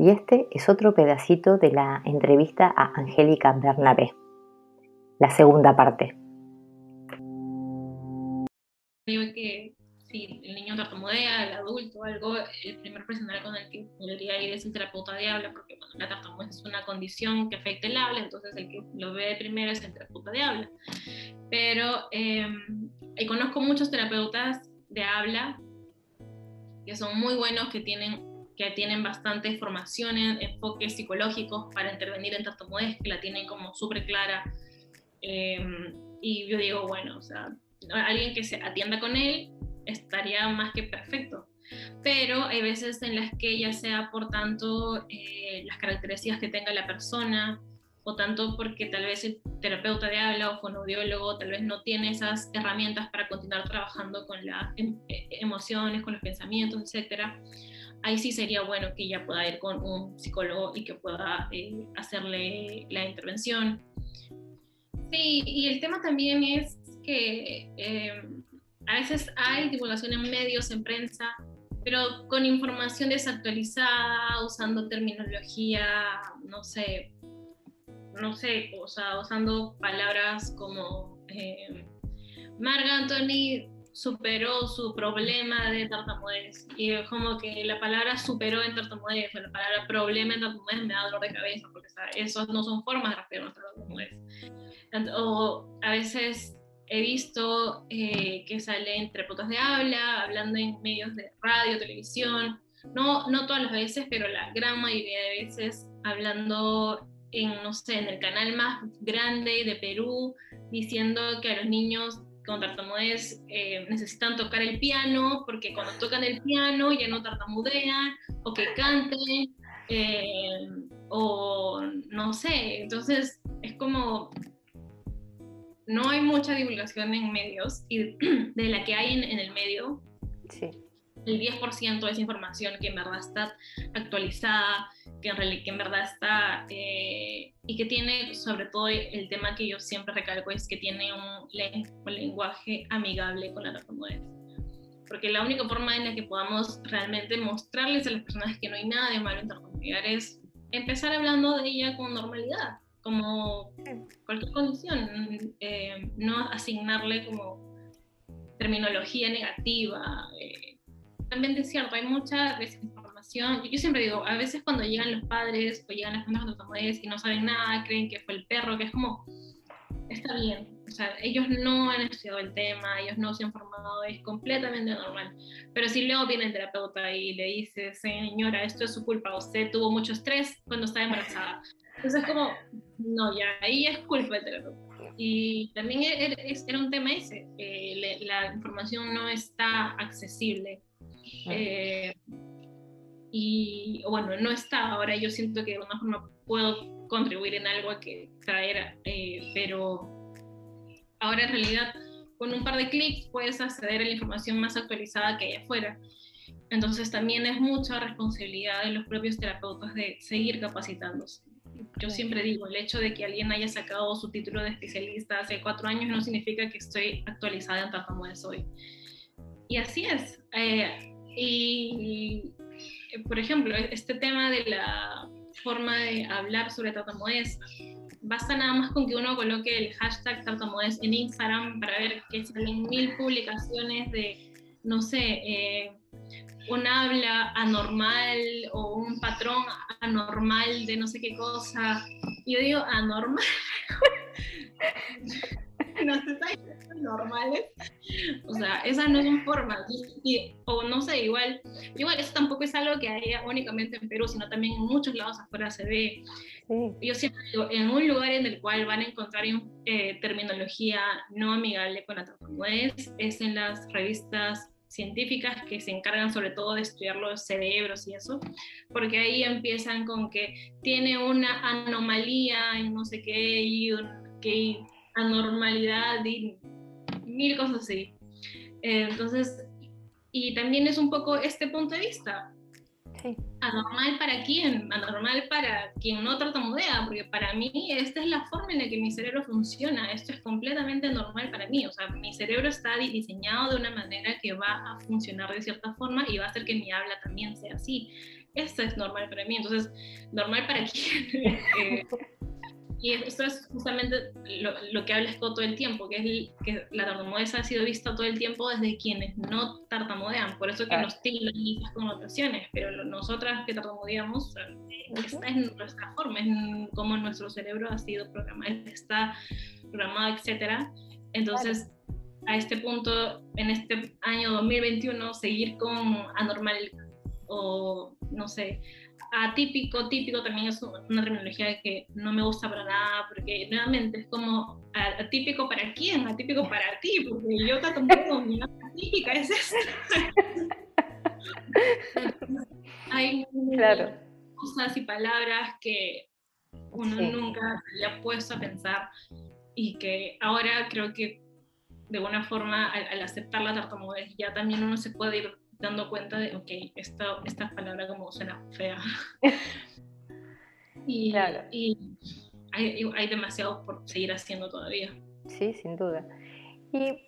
Y este es otro pedacito de la entrevista a Angélica Bernabé, la segunda parte. Digo que si el niño tartamudea, el adulto, algo, el primer profesional con el que debería ir es el terapeuta de habla, porque la tartamudez es una condición que afecta el habla, entonces el que lo ve primero es el terapeuta de habla. Pero eh, conozco muchos terapeutas de habla que son muy buenos, que tienen que tienen bastante formación en enfoques psicológicos para intervenir en tartamudez, que la tienen como súper clara. Em, y yo digo, bueno, o sea, alguien que se atienda con él estaría más que perfecto. Pero hay veces en las que ya sea por tanto eh, las características que tenga la persona, o tanto porque tal vez el terapeuta de habla o fonoaudiólogo tal vez no tiene esas herramientas para continuar trabajando con las em, e, emociones, con los pensamientos, etcétera ahí sí sería bueno que ella pueda ir con un psicólogo y que pueda eh, hacerle la intervención. Sí, y el tema también es que eh, a veces hay divulgación en medios, en prensa, pero con información desactualizada, usando terminología, no sé, no sé, o sea, usando palabras como eh, Marga Anthony superó su problema de tartamudez. Y es como que la palabra superó en tartamudez, o la palabra problema en tartamudez me da dolor de cabeza, porque esos no son formas de respirar nuestra tartamudez. O a veces he visto eh, que salen terapeutas de habla, hablando en medios de radio, televisión, no, no todas las veces, pero la gran mayoría de veces hablando en, no sé, en el canal más grande de Perú, diciendo que a los niños con tartamudez eh, necesitan tocar el piano porque cuando tocan el piano ya no tartamudean o que canten eh, o no sé, entonces es como no hay mucha divulgación en medios y de la que hay en, el medio, sí. el 10% es información que en verdad está actualizada, que en, que en verdad está eh, y que tiene sobre todo el tema que yo siempre recalco es que tiene un, lenguaje amigable con la tartamudez. Porque la única forma en la que podamos realmente mostrarles a las personas que no hay nada de malo en tartamudear es empezar hablando de ella con normalidad, como cualquier condición, eh, no asignarle como terminología negativa. Eh, también es cierto, hay mucha yo, siempre digo, a veces cuando llegan los padres o llegan las personas con y no saben nada, creen que fue el perro, que es como, está bien, o sea, ellos no han estudiado el tema, ellos no se han formado, es completamente normal. Pero si luego viene el terapeuta y le dice, señora, esto es su culpa, usted tuvo mucho estrés cuando estaba embarazada. Entonces es como, no, ya, ahí es culpa del terapeuta. Y también e, e, era un tema ese, la información no está accesible. Eh, y bueno, no está, ahora yo siento que de alguna forma puedo contribuir en algo a que traer, eh, pero ahora en realidad con un par de clics puedes acceder a la información más actualizada que hay afuera. Entonces también es mucha responsabilidad de los propios terapeutas de seguir capacitándose. Yo siempre digo, el hecho de que alguien haya sacado su título de especialista hace cuatro años no significa que estoy actualizada en tartamudez hoy. Y así es. Eh, y por ejemplo, este tema de la forma de hablar sobre tartamudez, basta nada más con que uno coloque el hashtag tartamudez en Instagram para ver que salen mil publicaciones de, no sé, eh, un habla anormal o un patrón anormal de no sé qué cosa. Yo digo, anormal. No se normales. O sea, esas no son formas. Y, o no sé, igual, igual eso tampoco es algo que haya únicamente en Perú, sino también en muchos lados afuera se ve. Yo siempre digo, en un lugar en el cual van a encontrar eh, terminología no amigable con la tartamudez es en las revistas científicas que se encargan sobre todo de estudiar los cerebros y eso, porque ahí empiezan con que tiene una anomalía en no sé qué y que anormalidad y mil cosas así. Eh, entonces, y también es un poco este punto de vista. Anormal para quién, anormal para quien no tartamudea, porque para mí esta es la forma en la que mi cerebro funciona, esto es completamente normal para mí, o sea, mi cerebro está diseñado de una manera que va a funcionar de cierta forma y va a hacer que mi habla también sea así. esto es normal para mí. Entonces, normal para quién. Eh, y esto es justamente lo, que habla Scott todo el tiempo, que es que la tartamudez ha sido vista todo el tiempo desde quienes no tartamudean, por eso que nos tildan esas connotaciones, pero nosotras que tartamudeamos, esta es nuestra forma, es como nuestro cerebro ha sido programado, está programado, etc. Entonces, a este punto, en este año 2021, seguir con anormal o, no sé, atípico, típico también es una terminología que no me gusta para nada, porque nuevamente es como atípico para quién, atípico para ti, porque yo tampoco mi atípica es esto. Hay cosas y palabras que uno nunca le ha puesto a pensar y que ahora creo que de alguna forma al, aceptar la tartamudez ya también uno se puede ir dando cuenta de, ok, esta, esta palabra como suena fea. y, y hay, hay demasiado por seguir haciendo todavía. Sí, sin duda. Y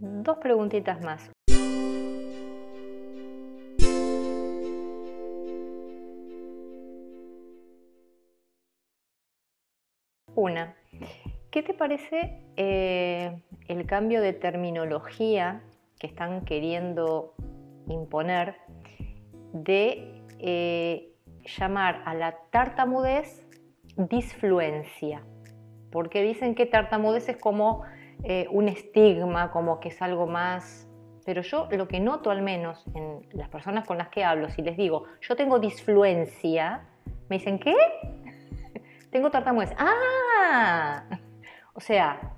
dos preguntitas más. Una, ¿qué te parece eh, el cambio de terminología que están queriendo imponer de eh, llamar a la tartamudez disfluencia, porque dicen que tartamudez es como eh, un estigma, como que es algo más... Pero yo lo que noto al menos en las personas con las que hablo, si les digo, yo tengo disfluencia, me dicen, ¿qué? tengo tartamudez. ¡Ah! O sea,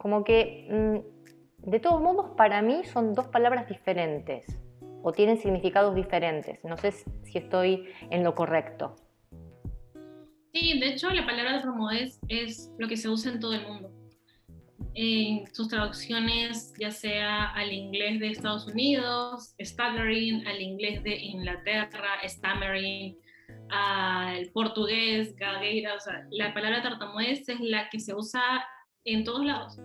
como que mm, de todos modos para mí son dos palabras diferentes o tienen significados diferentes. No sé si estoy en lo correcto. Sí, de hecho la palabra tartamudez es lo que se usa en todo el mundo. En sus traducciones, ya sea al inglés de Estados Unidos, stammering, al inglés de Inglaterra, stammering, al portugués, gagueira, o sea, la palabra tartamudez es la que se usa en todos lados.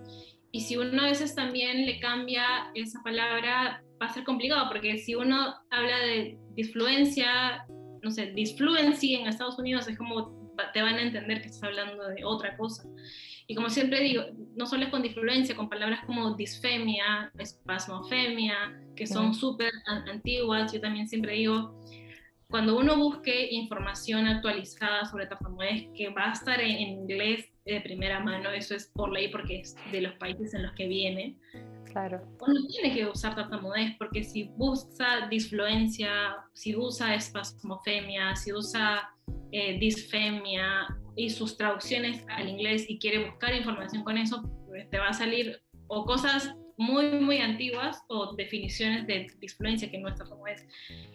Y si uno a veces también le cambia esa palabra, va a ser complicado, porque si uno habla de disfluencia, no sé, disfluency en Estados Unidos es como te van a entender que estás hablando de otra cosa. Y como siempre digo, no solo es con disfluencia, con palabras como disfemia, espasmofemia, que son súper antiguas, yo también siempre digo, cuando uno busque información actualizada sobre tartamudez, que va a estar en inglés de primera mano, eso es por ley porque es de los países en los que viene. Claro. Uno tiene que usar tartamudez porque si usa disfluencia, si usa espasmofemia, si usa eh, disfemia y sus traducciones al inglés y quiere buscar información con eso, pues te va a salir o cosas muy, muy antiguas o definiciones de disfluencia que no es tartamudez.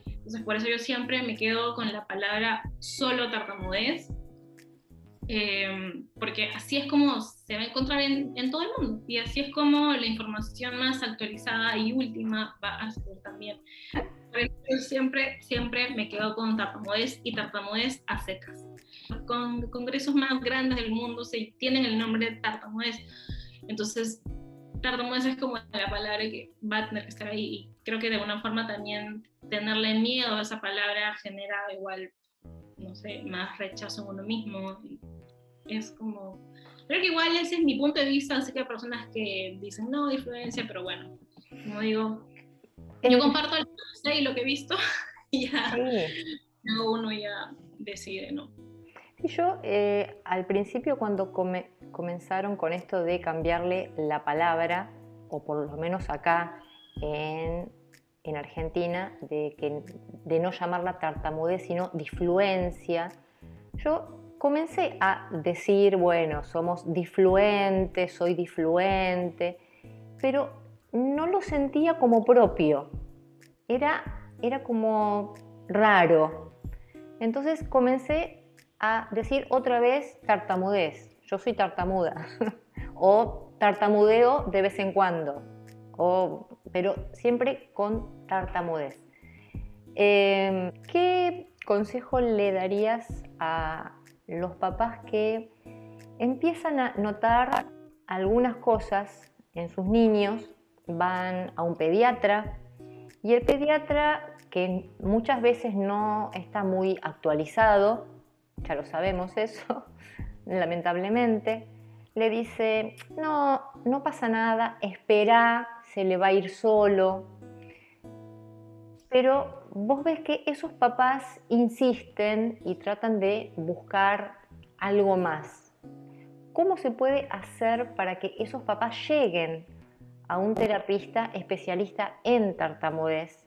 Entonces, por eso yo siempre me quedo con la palabra solo tartamudez, em, porque así es como se va a encontrar en, en, todo el mundo y así es como la información más actualizada y última va a ser también. Yo siempre, siempre me quedo con tartamudez y tartamudez a secas. Con congresos más grandes del mundo se tienen el nombre de tartamudez. Entonces, tartamudez es como la palabra que va a tener que estar ahí. Y creo que de alguna forma también tenerle miedo a esa palabra genera igual, no sé, más rechazo en uno mismo. Es como, creo que igual ese es mi punto de vista, así que hay personas que dicen no, influencia, pero bueno, como digo, yo eh, comparto el y lo que he visto y ya uno ya decide, ¿no? Sí, yo eh, al principio cuando comenzaron con esto de cambiarle la palabra, o por lo menos acá en en Argentina de, que, de no llamarla tartamudez, sino disfluencia, yo comencé a decir, bueno, somos disfluentes, soy disfluente, pero no lo sentía como propio, era, era como raro. Entonces comencé a decir otra vez tartamudez, yo soy tartamuda, o tartamudeo de vez en cuando, o pero siempre con tartamudez. Em, ¿Qué consejo le darías a los papás que empiezan a notar algunas cosas en sus niños, van a un pediatra y el pediatra que muchas veces no está muy actualizado, ya lo sabemos eso, lamentablemente, le dice, no, no pasa nada, espera, se le va a ir solo. Pero vos ves que esos papás insisten y tratan de buscar algo más. ¿Cómo se puede hacer para que esos papás lleguen a un terapista especialista en tartamudez?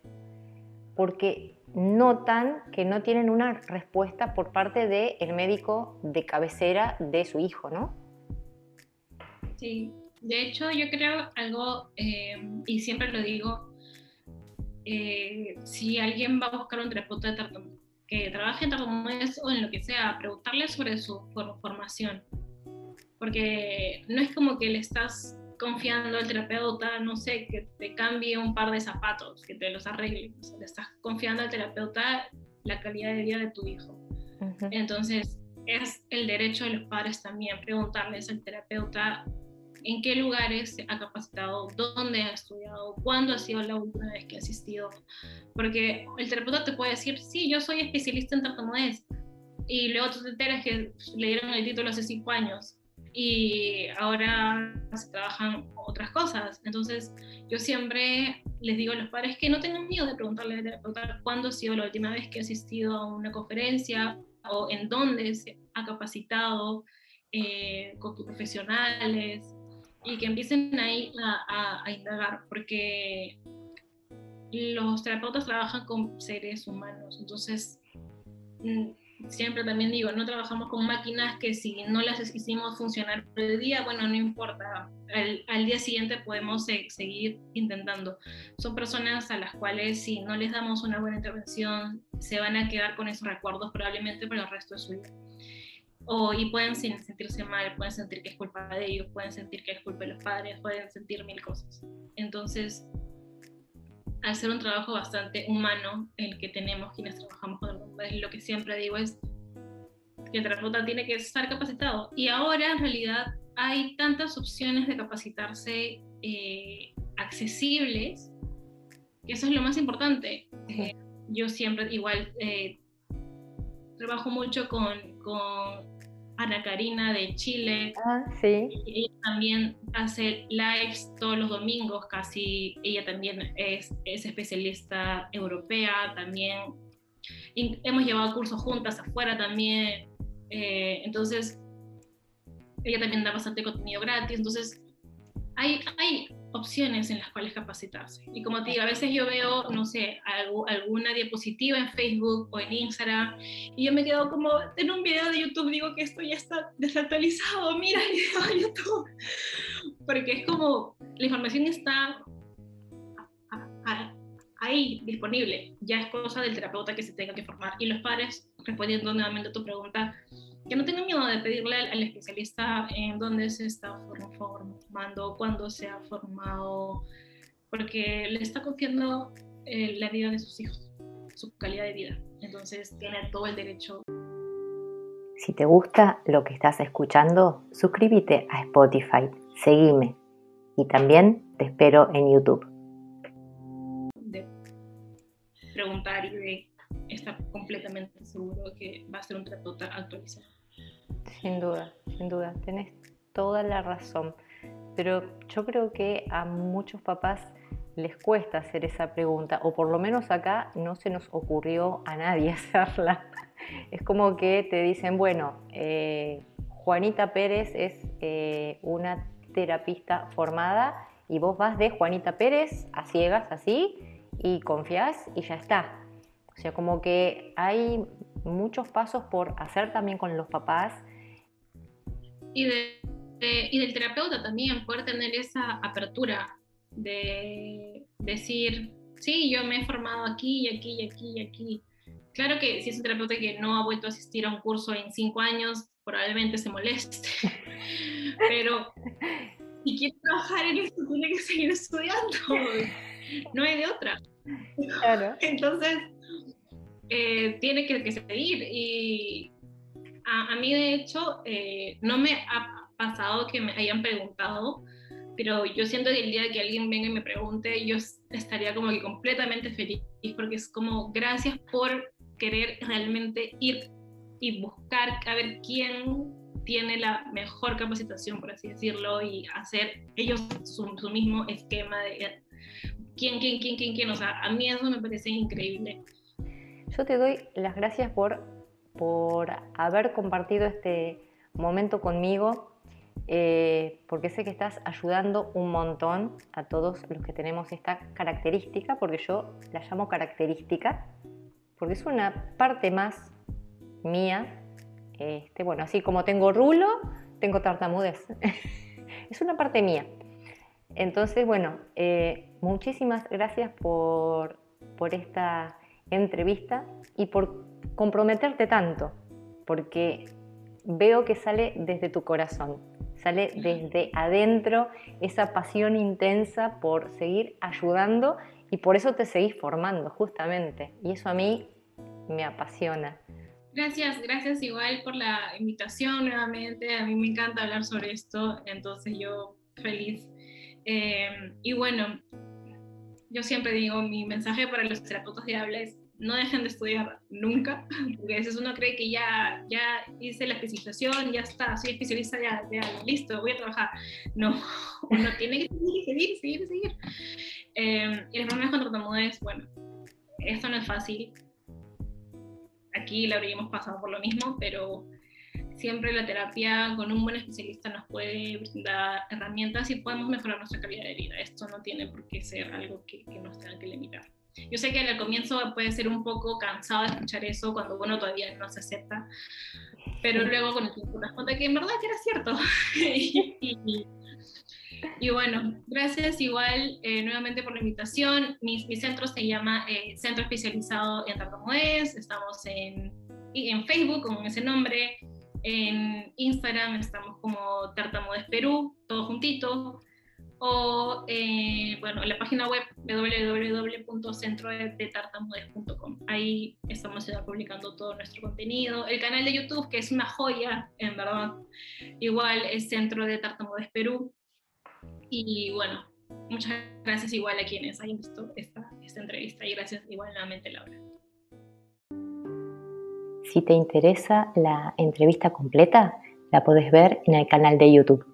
Porque notan que no tienen una respuesta por parte del médico de cabecera de su hijo, ¿no? Sí, de hecho yo creo algo, eh, y siempre lo digo, eh, si alguien va a buscar un terapeuta de tartamudez, que trabaje en tartamudez o en lo que sea, preguntarle sobre su formación. Porque no es como que le estás confiando al terapeuta, no sé, que te cambie un par de zapatos, que te los arregle. le estás confiando al terapeuta la calidad de vida de tu hijo. Entonces, es el derecho de los padres también preguntarles al terapeuta en qué lugares ha capacitado, dónde ha estudiado, cuándo ha sido la última vez que ha asistido. Porque el terapeuta te puede decir, sí, yo soy especialista en tartamudez. Y luego tú te enteras que le dieron el título hace cinco años y ahora se trabajan otras cosas. Entonces, yo siempre les digo a los padres que no tengan miedo de preguntarle al terapeuta cuándo ha sido la última vez que ha asistido a una conferencia o en dónde se ha capacitado eh, con tus profesionales y que empiecen ahí a, a, indagar, porque los terapeutas trabajan con seres humanos, entonces mm, siempre también digo, no trabajamos con máquinas que si no las hicimos funcionar el día, bueno, no importa, al, al día siguiente podemos seguir intentando. Son personas a las cuales si no les damos una buena intervención, se van a quedar con esos recuerdos probablemente para el resto de su vida o, y pueden sentirse mal, pueden sentir que es culpa de ellos, pueden sentir que es culpa de los padres, pueden sentir mil cosas. Entonces, al ser un trabajo bastante humano, el que tenemos quienes trabajamos con el lo que siempre digo es que el terapeuta tiene que estar capacitado. Y ahora, en realidad, hay tantas opciones de capacitarse eh, accesibles, que eso es lo más importante. Eh, yo siempre, igual, eh, trabajo mucho con, con Ana Karina de Chile. Ah, sí. Ella también hace lives todos los domingos, casi. Ella también es, es especialista europea, también. hemos llevado cursos juntas afuera también. Eh, entonces, ella también da bastante contenido gratis. Entonces, hay, hay opciones en las cuales capacitarse. Y como te digo, a veces yo veo, no sé, alguna diapositiva en Facebook o en Instagram y yo me quedo como en un video de YouTube, digo que esto ya está desactualizado, mira el video de YouTube. Porque es como, la información está ahí disponible, ya es cosa del terapeuta que se tenga que formar. Y los padres, respondiendo nuevamente a tu pregunta, que no tengan miedo de pedirle al, especialista en dónde se está formando, cuándo se ha formado, porque le está confiando eh, la vida de sus hijos, su calidad de vida. Entonces tiene todo el derecho. Si te gusta lo que estás escuchando, suscríbete a Spotify, seguime y también te espero en YouTube. De preguntar y de estar completamente seguro que va a ser un terapeuta actualizado. Sin duda, sin duda, tenés toda la razón. Pero yo creo que a muchos papás les cuesta hacer esa pregunta, o por lo menos acá no se nos ocurrió a nadie hacerla. Es como que te dicen, bueno, eh, Juanita Pérez es eh, una terapista formada y vos vas de Juanita Pérez a ciegas así y confías y ya está. O sea, como que hay muchos pasos por hacer también con los papás y, de, y del terapeuta también, poder tener esa apertura de decir, sí, yo me he formado aquí y aquí y aquí y aquí. Claro que si es un terapeuta que no ha vuelto a asistir a un curso en cinco años, probablemente se moleste, pero si quiere trabajar en esto, tiene que seguir estudiando, no hay de otra. Claro. Entonces, eh, tiene que, que, seguir y, a, mí de hecho eh, no me ha pasado que me hayan preguntado, pero yo siento que el día que alguien venga y me pregunte, yo estaría como que completamente feliz feliz porque es como gracias por querer realmente ir y buscar a ver quién tiene la mejor capacitación, por así decirlo, y hacer ellos su, su mismo esquema de quién, quién, quién, quién, quién. O sea, a mí eso me parece increíble. Yo te doy las gracias por, por haber compartido este momento conmigo, eh, porque sé que estás ayudando un montón a todos los que tenemos esta característica, porque yo la llamo característica, porque es una parte más mía. Este, bueno, así como tengo rulo, tengo tartamudez. es una parte mía. Entonces, bueno, eh, muchísimas gracias por, por esta entrevista y por comprometerte tanto, porque veo que sale desde tu corazón, sale desde adentro esa pasión intensa por seguir ayudando y por eso te seguís formando justamente. Y eso a mí me apasiona. Gracias, gracias igual por la invitación nuevamente. A mí me encanta hablar sobre esto, entonces yo feliz. Eh, y bueno, yo siempre digo, mi mensaje para los terapeutas de habla es no dejen de estudiar nunca, porque a veces uno cree que ya, ya hice la especialización, ya está, soy especialista, ya, ya listo, voy a trabajar. No, uno tiene que seguir, seguir, seguir, seguir. Eh, y los problemas con tartamudez, bueno, esto no es fácil. Aquí la habríamos pasado por lo mismo, pero siempre la terapia con un buen especialista nos puede dar herramientas y podemos mejorar nuestra calidad de vida. Esto no tiene por qué ser algo que, que nos tenga que limitar. Yo sé que al comienzo puede ser un poco cansado de escuchar eso cuando uno todavía no se acepta, pero luego con el tiempo das cuenta que en verdad que era cierto. y, bueno, gracias igual eh, nuevamente por la invitación. Mi, mi centro se llama eh, Centro Especializado en Tartamudez. Estamos en, en Facebook con ese nombre. En Instagram estamos como Tartamudez Perú, todo juntito o eh, bueno, en la página web www.centrodetartamudez.com. Ahí estamos publicando todo nuestro contenido. El canal de YouTube, que es una joya, en verdad, igual es Centro de Tartamudez Perú. Y bueno, muchas gracias igual a quienes hayan visto esta, esta entrevista y gracias igual nuevamente Laura. Si te interesa la entrevista completa, la puedes ver en el canal de YouTube.